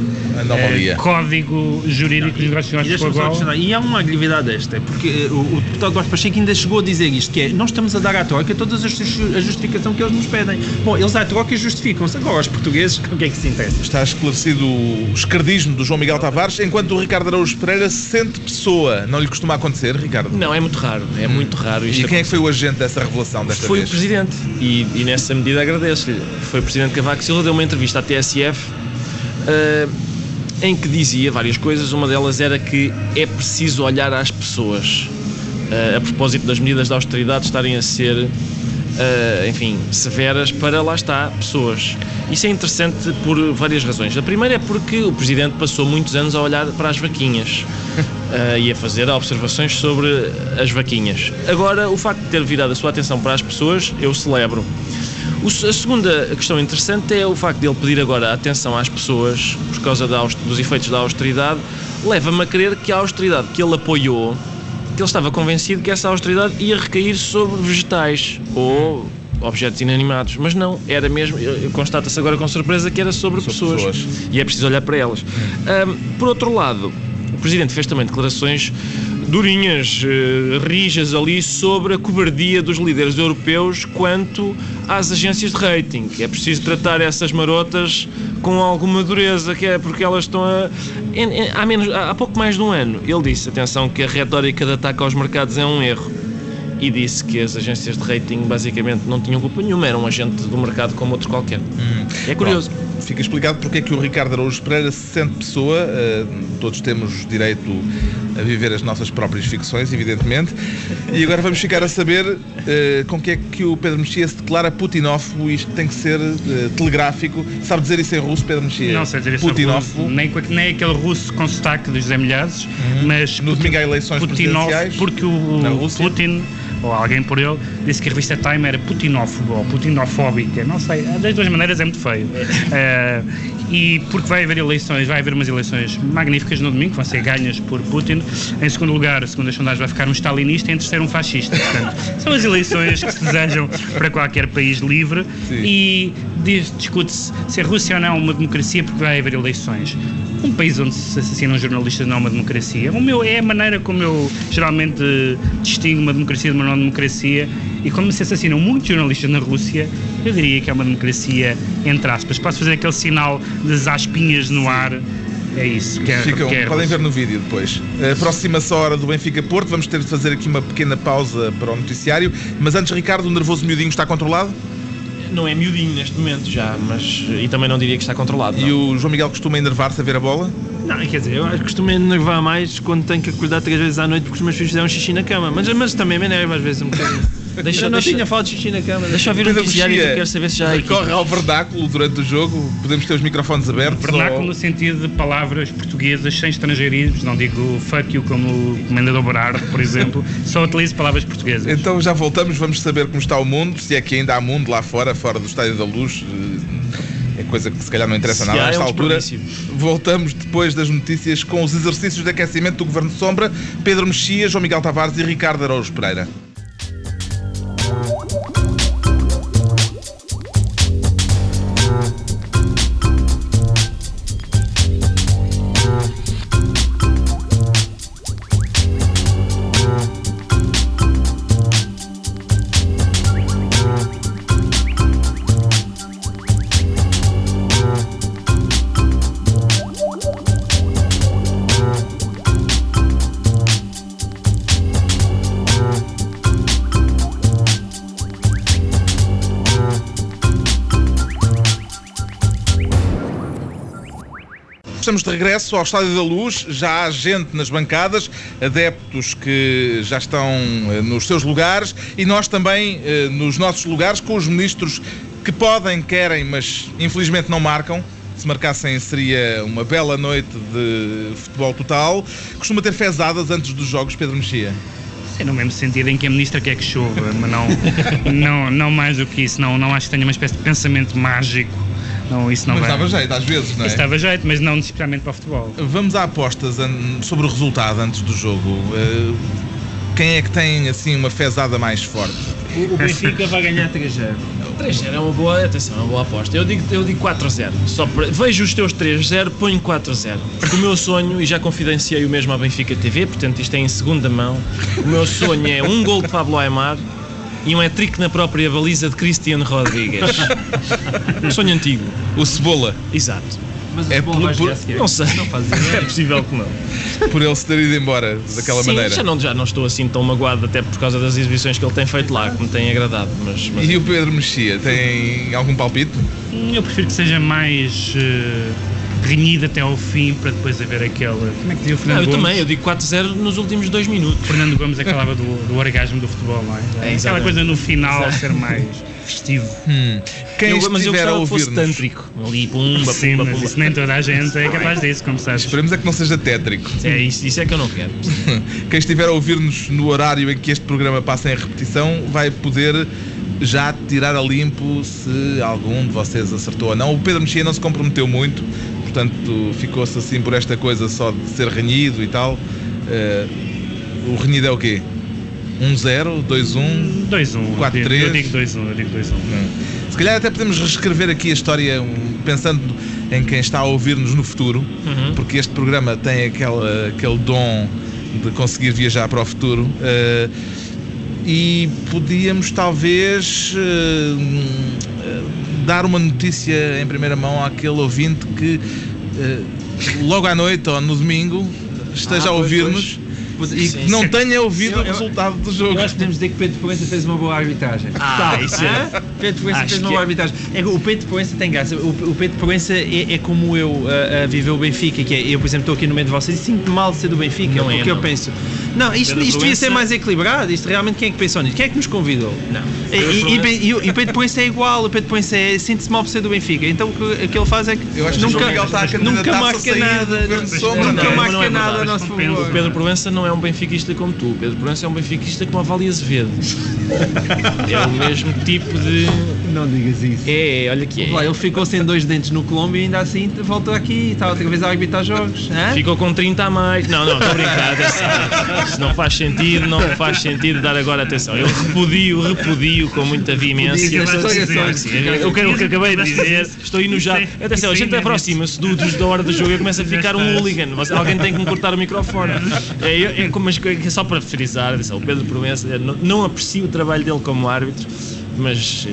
código jurídico dos negócios E, com deixa-me só Angola. acrescentar, e há uma gravidade desta, é porque eh, o, o deputado Duarte Pacheco ainda chegou a dizer isto, que é, nós estamos a dar à troca todas as a justificação que eles nos pedem. Bom, eles à troca justificam-se, agora os portugueses, o que é que se interessa? Está esclarecido o escardismo do João Miguel Tavares, enquanto o Ricardo Araújo Pereira se sente pessoa. Não lhe costuma acontecer, Ricardo? Não, é muito raro. É muito raro isto E quem é que foi o agente dessa revelação desta Foi vez? o Presidente e, e nessa medida agradeço-lhe. Foi o Presidente Cavaco Silva, deu uma entrevista à TSF eh, em que dizia várias coisas. Uma delas era que é preciso olhar às pessoas eh, a propósito das medidas de austeridade estarem a ser, eh, enfim, severas para lá está, pessoas. Isso é interessante por várias razões. A primeira é porque o Presidente passou muitos anos a olhar para as vaquinhas eh, e a fazer observações sobre as vaquinhas. Agora, o facto de ter virado a sua atenção para as pessoas, eu celebro. A segunda questão interessante é o facto de ele pedir agora atenção às pessoas por causa da dos efeitos da austeridade, leva-me a crer que a austeridade que ele apoiou, que ele estava convencido que essa austeridade ia recair sobre vegetais ou objetos inanimados, mas não, era mesmo, constata-se agora com surpresa que era sobre, Sobre pessoas. pessoas. e é preciso olhar para elas. Ahm, por outro lado, o Presidente fez também declarações durinhas, eh, rijas ali sobre a cobardia dos líderes europeus quanto às agências de rating. É preciso tratar essas marotas com alguma dureza, que é porque elas estão a. em- em- há, menos, há pouco mais de um ano, ele disse, atenção, que a retórica de ataque aos mercados é um erro. E disse que as agências de rating basicamente não tinham culpa nenhuma, eram um agente do mercado como outro qualquer. É curioso. Pronto, Fica explicado porque é que o Ricardo Araújo Pereira se sente pessoa. eh, todos temos direito a viver as nossas próprias ficções, evidentemente. E agora vamos ficar a saber eh, com que é que o Pedro Mexia se declara putinófobo. Isto tem que ser eh, telegráfico. Sabe dizer isso em russo, Pedro Mexia? Não sei dizer isso Putinófobo. nem, nem aquele russo com sotaque do José Milhazes, mas Uhum. No domingo há eleições Putinov, presidenciais porque o. Putin, ou alguém por ele, disse que a revista Time era putinófobo ou putinofóbica, não sei, das duas maneiras é muito feio. Eh, e porque vai haver eleições, vai haver umas eleições magníficas no domingo, que vão ser ganhas por Putin. Em segundo lugar, segundo as sondagens, vai ficar um stalinista e em terceiro um fascista. Portanto, são as eleições que se desejam para qualquer país livre Sim. e discute-se se a Rússia ou não é uma democracia porque vai haver eleições. Um país onde se assassinam jornalistas não é uma democracia. O meu é a maneira como eu geralmente distingo uma democracia de uma não democracia. E como se assassinam muitos jornalistas na Rússia, eu diria que é uma democracia entre aspas. Posso fazer aquele sinal das aspinhas no ar. É isso que é, Ficam, que é podem ver no vídeo depois. Aproxima-se a hora do Benfica Porto. Vamos ter de fazer aqui uma pequena pausa para o noticiário. Mas antes, Ricardo, o nervoso miudinho está controlado? Não é miudinho neste momento já, mas. E também não diria que está controlado. E não. o João Miguel costuma enervar-se a ver a bola? Não, quer dizer, eu acho que costumo enervar mais quando tenho que acordar três vezes à noite porque os meus filhos fizeram xixi na cama, mas, mas também me enerva às vezes um bocadinho. Deixa, Eu não deixa, tinha falado de xixi na cama. deixa eu ouvir o noticiário que eu quero saber se já corre ao vernáculo durante o jogo. Podemos ter os microfones abertos. Vernáculo ou- no sentido de palavras portuguesas sem estrangeirismos, não digo fuck you como o Comendador Berardo, por exemplo, só utilizo palavras portuguesas. Então já voltamos, vamos saber como está o mundo, se é que ainda há mundo lá fora, fora do Estádio da Luz. Eh, É coisa que se calhar não interessa Se nada há, nesta é um altura. Voltamos depois das notícias com os exercícios de aquecimento do Governo de Sombra, Pedro Mexia, João Miguel Tavares e Ricardo Araújo Pereira. Estamos de regresso ao Estádio da Luz. Já há gente nas bancadas, adeptos que já estão eh, nos seus lugares e nós também eh, nos nossos lugares com os ministros que podem, querem, mas infelizmente não marcam. Se marcassem seria uma bela noite de futebol total. Costuma ter fezadas antes dos jogos, Pedro Mexia. É no mesmo sentido em que a ministra quer que chova, mas não, não, não mais do que isso. Não, não acho que tenha uma espécie de pensamento mágico. Não, isso não mas vai. dava jeito, às vezes, não é? Isso dava jeito, mas não necessariamente para o futebol. Vamos a apostas sobre o resultado antes do jogo. Eh, Quem é que tem assim uma fezada mais forte? O, o Benfica vai ganhar 3-0. 3-0 é uma boa, atenção, é uma boa aposta. Eu digo, eu digo 4-0. Só para- vejo os teus 3-0, ponho 4-0. Porque o meu sonho, e já confidenciei o mesmo à Benfica TV, portanto isto é em segunda mão, o meu sonho é um gol de Pablo Aymar e um hat-trick na própria baliza de Cristiano Rodrigues. Um sonho antigo. O Cebola, Exato. Mas o É por- vai por-. Não sei. Não. É possível que não. por ele se ter ido embora daquela Sim, maneira. Já não, já não estou assim tão magoado, até por causa das exibições que ele tem feito lá, que me têm agradado. Mas, mas E o Pedro Mexia, tem algum palpite? Hum, Eu prefiro que seja mais eh, renhido até ao fim para depois haver aquele. Como é que dizia o Não, Fernando eu Gomes? também, eu digo 4-0 nos últimos dois minutos. Fernando Gomes acabava do, do orgasmo do futebol, não é? Aquela exatamente. coisa no final Exato. ser mais festivo. Quem eu, mas eu estiver a gostava que fosse tântrico. Ali, pumba, Sim, pumba, mas pumba. isso nem toda a gente é capaz disso, como sabes. esperemos é que não seja tétrico. É isso, isso é que eu não quero. Quem estiver a ouvir-nos no horário em que este programa passa em repetição vai poder já tirar a limpo se algum de vocês acertou ou não. O Pedro Mexia não se comprometeu muito, portanto ficou-se assim por esta coisa só de ser renhido e tal. Eh, o renhido é o quê? 1-0, 2-1? 2-1. 4-3. Eu digo 2-1, eu digo 2-1. Se calhar até podemos reescrever aqui a história pensando em quem está a ouvir-nos no futuro, Uhum. porque este programa tem aquele, aquele dom de conseguir viajar para o futuro. eh, e podíamos talvez eh, dar uma notícia em primeira mão àquele ouvinte que eh, logo à noite ou no domingo esteja Ah, a ouvir-nos e sim, que não tenha ouvido Eu- o eu- resultado do jogo. Eu que podemos dizer que Pedro Proença fez uma boa arbitragem. Ah, isso é. Pedro Proença fez uma boa é. arbitragem. É o Pedro Proença tem graça. O, o Pedro Proença é, é como eu a, a viver o Benfica, que é, eu, por exemplo, estou aqui no meio de vocês e sinto mal de ser do Benfica, Não é, porque eu não. penso. Não, isto, isto devia ser mais equilibrado. Isto realmente quem é que pensou nisso? Quem é que nos convidou? Não. E, e, e, e o- Pedro Proença é igual, o Pedro Proença é, sente-se mal por ser do Benfica. Então o que, o que ele faz é que Eu acho que o nunca, João Miguel está a nunca candidatar-se a marca nada, nunca não, marca não é nada a nosso favor. O Pedro Proença não é um benfiquista como tu. O Pedro Proença é um benfiquista como a Vale Azevedo. É o mesmo tipo de. Não digas isso. É, olha que Lá, é. ele ficou sem dois dentes no Colômbia e ainda assim voltou aqui e está outra vez a arbitrar jogos. Hã? Ficou com 30 a mais. Não, não, estou atenção. Isso não faz sentido, não faz sentido dar agora atenção. Eu repudio, repudio com muita veemência. Eu quero o que acabei de dizer. Estou já. Atenção, a gente aproxima-se do- da hora do jogo e começa a ficar um hooligan. Mas Alguém tem que me cortar o microfone. É, é, é só para frisar, atenção, o Pedro Proença não, não aprecio o trabalho dele como árbitro. Mas, eh,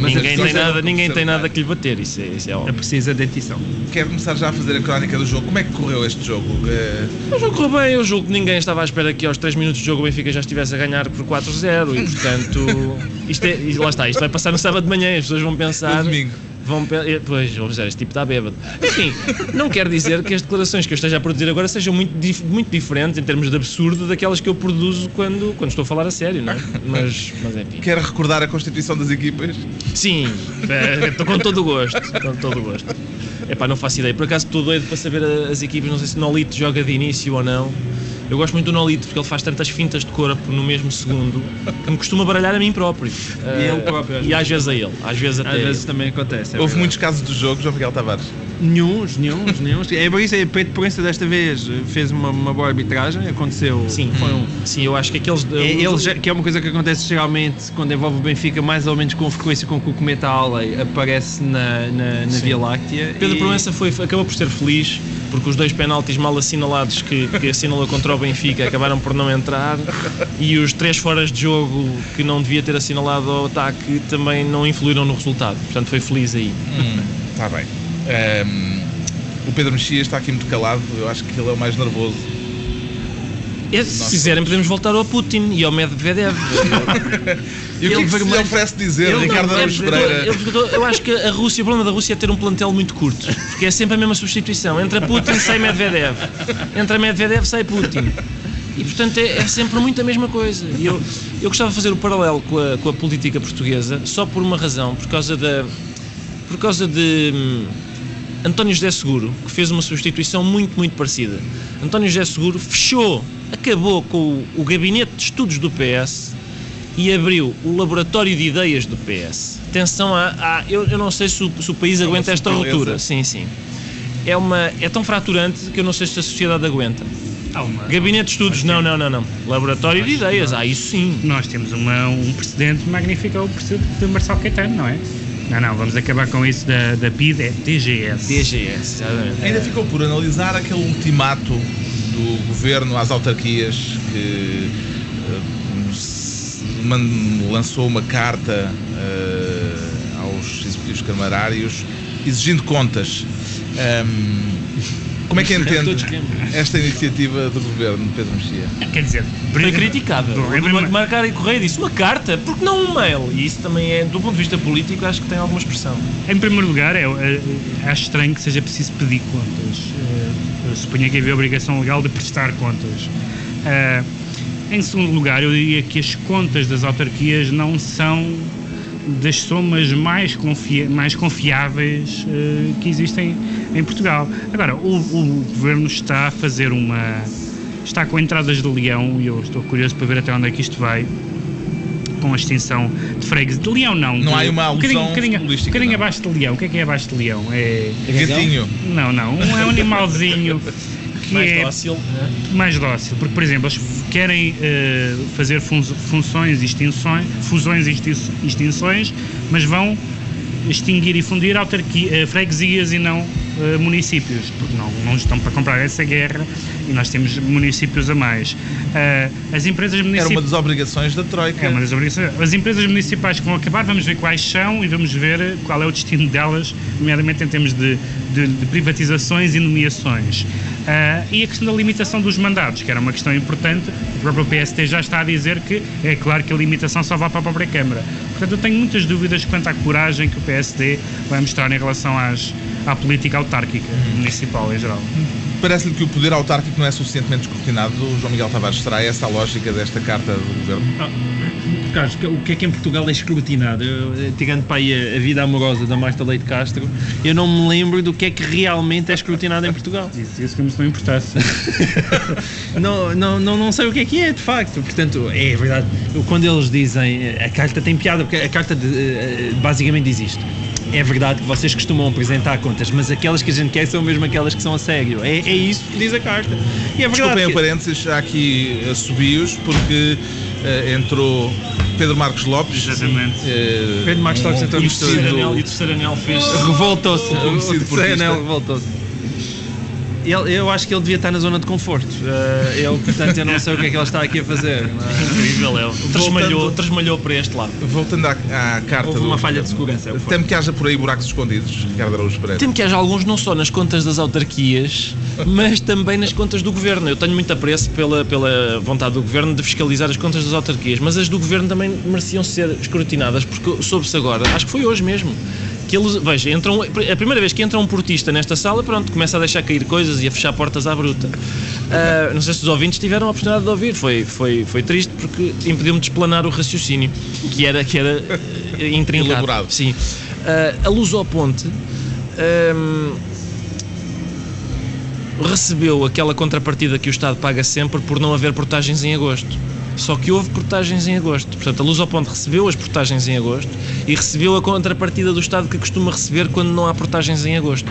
Mas ninguém, é tem preciso- nada, ninguém tem observar. nada que lhe bater, isso é, isso é É óbvio. preciso a dentição. Quero começar já a fazer a crónica do jogo. Como é que correu este jogo? Eh, O jogo correu bem, eu julgo que ninguém estava à espera que aos 3 minutos de jogo o Benfica já estivesse a ganhar por 4-0 e portanto, isto é, lá está, isto vai passar no sábado de manhã, as pessoas vão pensar. No domingo. Vão, eh, pois, vou dizer, este tipo está bêbado. Enfim, não quer dizer que as declarações que eu esteja a produzir agora sejam muito, dif- muito diferentes em termos de absurdo daquelas que eu produzo quando, quando estou a falar a sério, não é? Mas, mas enfim. Quer recordar a constituição das equipas? Sim, estou com todo o gosto. Com todo o gosto. Epá, não faço ideia. Por acaso estou doido para saber as equipas. Não sei se Nolito joga de início ou não. Eu gosto muito do Nolito porque ele faz tantas fintas de corpo no mesmo segundo que me costuma baralhar a mim próprio. E ele Eh, próprio, às E às vezes a ele. Às vezes até. Às vezes também acontece. é Houve verdade. muitos casos do jogo, João Miguel Tavares. Nenhuns, nenhuns, nenhuns. É por isso, é Peito Proença desta vez fez uma, uma boa arbitragem, aconteceu. Sim, foi um. sim, eu acho que aqueles. É, ele já- que é uma coisa que acontece geralmente quando envolve o Benfica, mais ou menos com frequência com que o Cometa Alley aparece na, na, na. Via Láctea. Pedro e- Proença foi, acabou por ser feliz porque os dois penaltis mal assinalados que, que assinalou contra o Benfica acabaram por não entrar e os três foras de jogo que não devia ter assinalado ao ataque também não influíram no resultado. Portanto, foi feliz aí. Está bem. Ehm, o Pedro Mexias está aqui muito calado, eu acho que ele é o mais nervoso. E, se quiserem, podemos voltar ao Putin e ao Medvedev. E o que é Ele que vermelho- oferece dizer, Ele Ricardo Araújo eu- Pereira? eu- acho que a Rússia, o problema da Rússia é ter um plantel muito curto, porque é sempre a mesma substituição. Entra Putin, sai Medvedev. Entra Medvedev, sai Putin. E portanto é, é sempre muito a mesma coisa. E eu, eu gostava de fazer o paralelo com a, com a política portuguesa, só por uma razão, por causa da. Por causa de. António José Seguro, que fez uma substituição muito, muito parecida. António José Seguro fechou, acabou com o, o gabinete de estudos do PS e abriu o laboratório de ideias do PS. Atenção a. a- eu, eu não sei se o, se o país aguenta esta ruptura. Sim, sim. É, uma, é tão fraturante que eu não sei se a sociedade aguenta. Uma- Gabinete de estudos, não, não, não, não. Laboratório de ideias, ah, isso sim. Nós temos uma- um precedente magnífico, é o precedente de Marcelo Caetano, não é? Não, não, vamos acabar com isso da, da PID, é DGS. DGS, exatamente. Ainda ficou por analisar aquele ultimato do governo às autarquias que man- lançou uma carta eh, aos executivos camarários exigindo contas. Ahm, como é que entende esta iniciativa do governo, Pedro Mexia? Quer dizer, Foi criticada. Primeiro- Marcar e Correia disse uma carta, porque não um mail? E isso também é, do ponto de vista político, acho que tem alguma expressão. Em primeiro lugar, é, é, acho estranho que seja preciso pedir contas. É, eu suponho que havia a obrigação legal de prestar contas. É, em segundo lugar, eu diria que as contas das autarquias não são das somas mais, confia mais confiáveis eh, que existem em Portugal. Agora, o, o governo está a fazer uma. está com entradas de leão e eu estou curioso para ver até onde é que isto vai. Com a extinção de freguesia. De leão, não. Não de, há uma um alusão um bocadinho, um bocadinho abaixo de leão. O que é que é abaixo de leão? É. Gatinho. Não, não. É um animalzinho que Mais é dócil. mais dócil, porque, por exemplo, eles querem eh, fazer fun- funções extinções, fusões e extin- extinções, mas vão extinguir e fundir autarqui- eh, freguesias e não eh, municípios, porque não, não estão para comprar essa guerra e nós temos municípios a mais. Eh, as empresas Era municipais. uma das obrigações da Troika. É uma das obrigações. As empresas municipais que vão acabar, vamos ver quais são e vamos ver qual é o destino delas, nomeadamente em termos de, de- de privatizações e nomeações. Ah, e a questão da limitação dos mandatos, que era uma questão importante, o próprio PST já está a dizer que é claro que a limitação só vai para a própria Câmara. Portanto, eu tenho muitas dúvidas quanto à coragem que o PSD vai mostrar em relação às, à política autárquica municipal em geral. Parece-lhe que o poder autárquico não é suficientemente escrutinado. João Miguel Tavares, será essa a lógica desta carta do governo? Carlos, o que é que em Portugal é escrutinado? Eu, eh, tirando para aí a, a vida amorosa da Marta Leite Castro, eu não me lembro do que é que realmente é escrutinado em Portugal. Isso, isso que me não importasse. Não, não, não, não sei o que é que é, de facto. Portanto, é verdade. Quando eles dizem. A carta tem piada, porque a carta de- eh, basicamente diz isto. É verdade que vocês costumam apresentar contas, mas aquelas que a gente quer são mesmo aquelas que são a sério. É, é isso que diz a carta. E é verdade. Desculpem o que- parênteses, há aqui assobios, porque eh, entrou Pedro Marcos Lopes. Exatamente. eh, Pedro Marcos Lopes entrou no E o terceiro anel, e o terceiro anel fez. Revoltou-se. O conhecido O terceiro anel revoltou-se. Ele- eu acho que ele devia estar na zona de conforto. Eh, ele, portanto, eu não sei o que é que ele está aqui a fazer. Incrível, é. Trasmalhou, trasmalhou para este lado. Voltando à, à carta. Houve do uma falha governo. de segurança. é. Temo que haja por aí buracos escondidos, Ricardo Araújo Pereira. Temo que haja alguns não só nas contas das autarquias, mas também nas contas do governo. Eu tenho muito apreço pela, pela vontade do governo de fiscalizar as contas das autarquias, mas as do governo também mereciam ser escrutinadas, porque soube-se agora, acho que foi hoje mesmo, que eles, veja, entram, a primeira vez que entra um portista nesta sala, pronto, começa a deixar cair coisas e a fechar portas à bruta. Uh, não sei se os ouvintes tiveram a oportunidade de ouvir, foi, foi, foi triste porque impediu-me de explanar o raciocínio, que era, que era uh, intrincado. Elaborado. Sim. Uh, a Luz ao Ponte um, recebeu aquela contrapartida que o Estado paga sempre por não haver portagens em agosto. Só que houve portagens em agosto. Portanto, a Luz ao Ponte recebeu as portagens em agosto e recebeu a contrapartida do Estado que costuma receber quando não há portagens em agosto.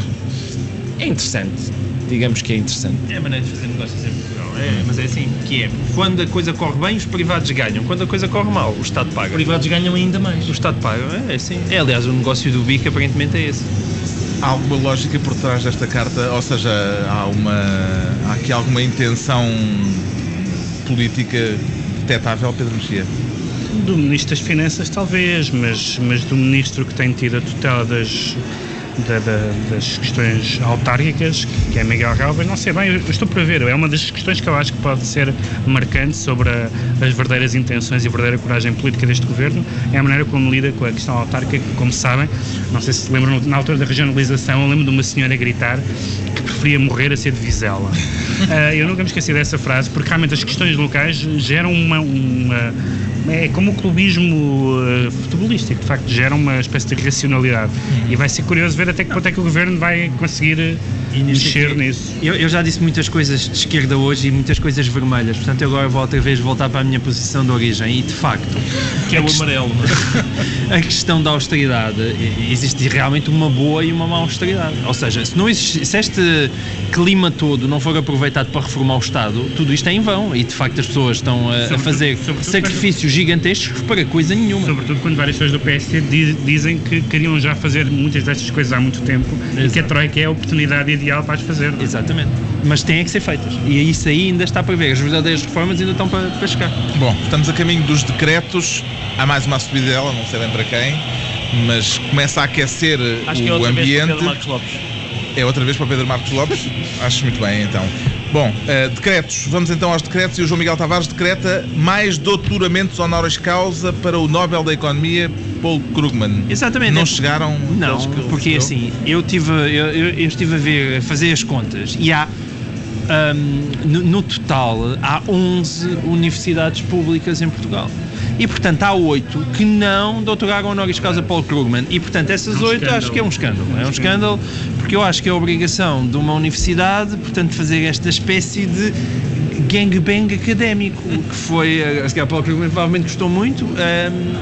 É interessante. Digamos que é interessante. É a maneira de fazer negócios em Portugal. É, mas é assim que é. Quando a coisa corre bem, os privados ganham. Quando a coisa corre mal, o Estado paga. Os privados ganham ainda mais. O Estado paga. É, é assim. É, aliás, o negócio do BIC aparentemente é esse. Há alguma lógica por trás desta carta? Ou seja, há, uma, há aqui alguma intenção política detectável, Pedro Mexia? Do Ministro das Finanças, talvez, mas, mas do Ministro que tem tido a tutela das, da, da, das questões autárquicas, que é Miguel Galvez, não sei bem, estou para ver, é uma das questões que eu acho que pode ser marcante sobre a, as verdadeiras intenções e a verdadeira coragem política deste governo, é a maneira como lida com a questão autárquica, que, como sabem, não sei se se lembram, na altura da regionalização, eu lembro de uma senhora gritar que preferia morrer a ser de Vizela. uh, eu nunca me esqueci dessa frase, porque realmente as questões locais geram uma, uma é como o clubismo uh, futebolístico, de facto, gera uma espécie de racionalidade. Uhum. E vai ser curioso ver até que ponto é que o governo vai conseguir mexer aqui, nisso. Eu, eu, já disse muitas coisas de esquerda hoje e muitas coisas vermelhas, portanto, eu agora vou outra vez voltar para a minha posição de origem. E de facto, que é o amarelo. a questão da austeridade, existe realmente uma boa e uma má austeridade. Ou seja, se, não existe, se este clima todo não for aproveitado para reformar o Estado, tudo isto é em vão. E de facto, as pessoas estão a, a fazer sacrifícios gigantescos para coisa nenhuma. Sobretudo quando várias pessoas do PSD dizem que queriam já fazer muitas destas coisas há muito tempo Exato. e que a Troika é a oportunidade ideal para as fazer. Exatamente. Mas têm que ser feitas. E isso aí ainda está para ver. As verdadeiras reformas ainda estão para, para chegar. Bom, estamos a caminho dos decretos. Há mais uma subida dela, não sei bem para quem, mas começa a aquecer Acho o que é outra ambiente. Vez para Pedro Marcos Lopes. É outra vez para Pedro Marcos Lopes? Acho muito bem, então. Bom, uh, decretos. Vamos então aos decretos. E o João Miguel Tavares decreta mais doutoramentos honoris causa para o Nobel da Economia, Paul Krugman. Exatamente. Não chegaram. Não, porque recebeu? assim, eu tive, eu, eu, estive a ver, a fazer as contas e há. Um, no, no total, há 11 universidades públicas em Portugal. E, portanto, há oito que não doutoraram honoris causa Paul Krugman. E, portanto, essas é oito acho que é um escândalo. É um escândalo porque eu acho que é a obrigação de uma universidade, portanto, fazer esta espécie de gangbang académico, que foi, a Scar Paul Krugman provavelmente gostou muito, um,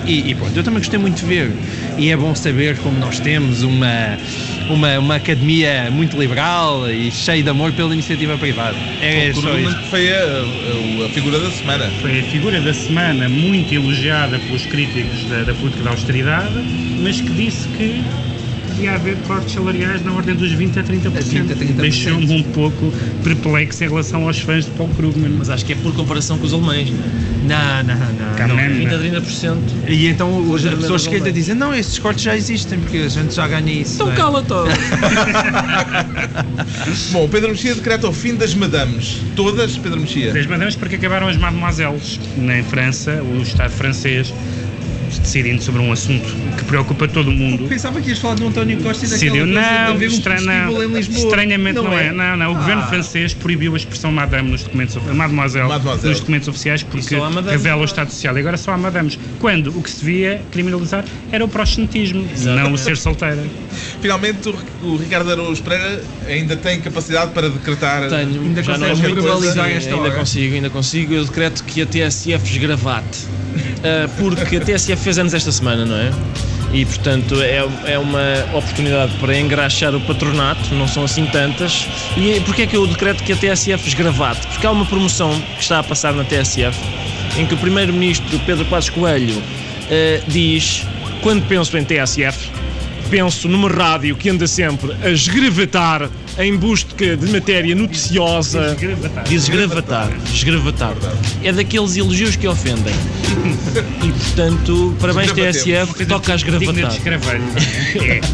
e, e, pronto, eu também gostei muito de ver. E é bom saber como nós temos uma, uma, uma academia muito liberal e cheia de amor pela iniciativa privada. É só isso. Foi a, a, figura da semana. Foi a figura da semana, muito elogiada pelos críticos da, da política da austeridade, mas que disse que devia haver cortes salariais na ordem dos 20 a 30%. A 20 a 30%. Deixou-me um pouco perplexo em relação aos fãs de Paul Krugman. Mas acho que é por comparação com os alemães. Não, não, não. não 20 a 30%. E então hoje as pessoas esquerda dizem, não, esses cortes já existem, porque a gente já ganha isso. Então é? cala todo. Bom, Pedro Mexia decreta o fim das madames. Todas, Pedro Mexia? Das madames porque acabaram as mademoiselles. Na França, o Estado francês decidindo sobre um assunto que preocupa todo o mundo. Pensava que ias falar do António Costa e Decidiu, não, de estranha, um estranhamente não, não é. é. Não, não, o ah. governo francês proibiu a expressão madame nos documentos, mademoiselle, mademoiselle. nos documentos oficiais porque revela o Estado Social. E agora só há madames. Quando o que se devia criminalizar era o proxenetismo, não o ser solteira. Finalmente, o, Ricardo Araújo Pereira ainda tem capacidade para decretar. Tenho, ainda já não verbalizar esta Ainda hora. consigo, ainda consigo. Eu decreto que a TSF esgravate. Uh, porque a TSF fez anos esta semana, não é? E portanto é, é uma oportunidade para engraxar o patronato, não são assim tantas. E porquê é que eu decreto que a TSF esgravate? Porque há uma promoção que está a passar na TSF em que o Primeiro-Ministro Pedro Passos Coelho uh, diz: quando penso em TSF, penso numa rádio que anda sempre a esgravatar em busca de matéria noticiosa. Desgravatar. Desgravatar. É daqueles elogios que ofendem. E portanto, parabéns TSF, toca a esgravatar.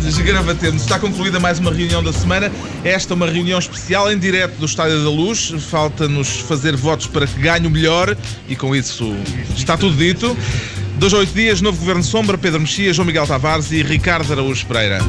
Desgravatemos. Está concluída mais uma reunião da semana. Esta é uma reunião especial em direto do Estádio da Luz. Falta-nos fazer votos para que ganhe o melhor e com isso está tudo dito. Dois a oito dias, novo Governo Sombra, Pedro Mexia, João Miguel Tavares e Ricardo Araújo Pereira.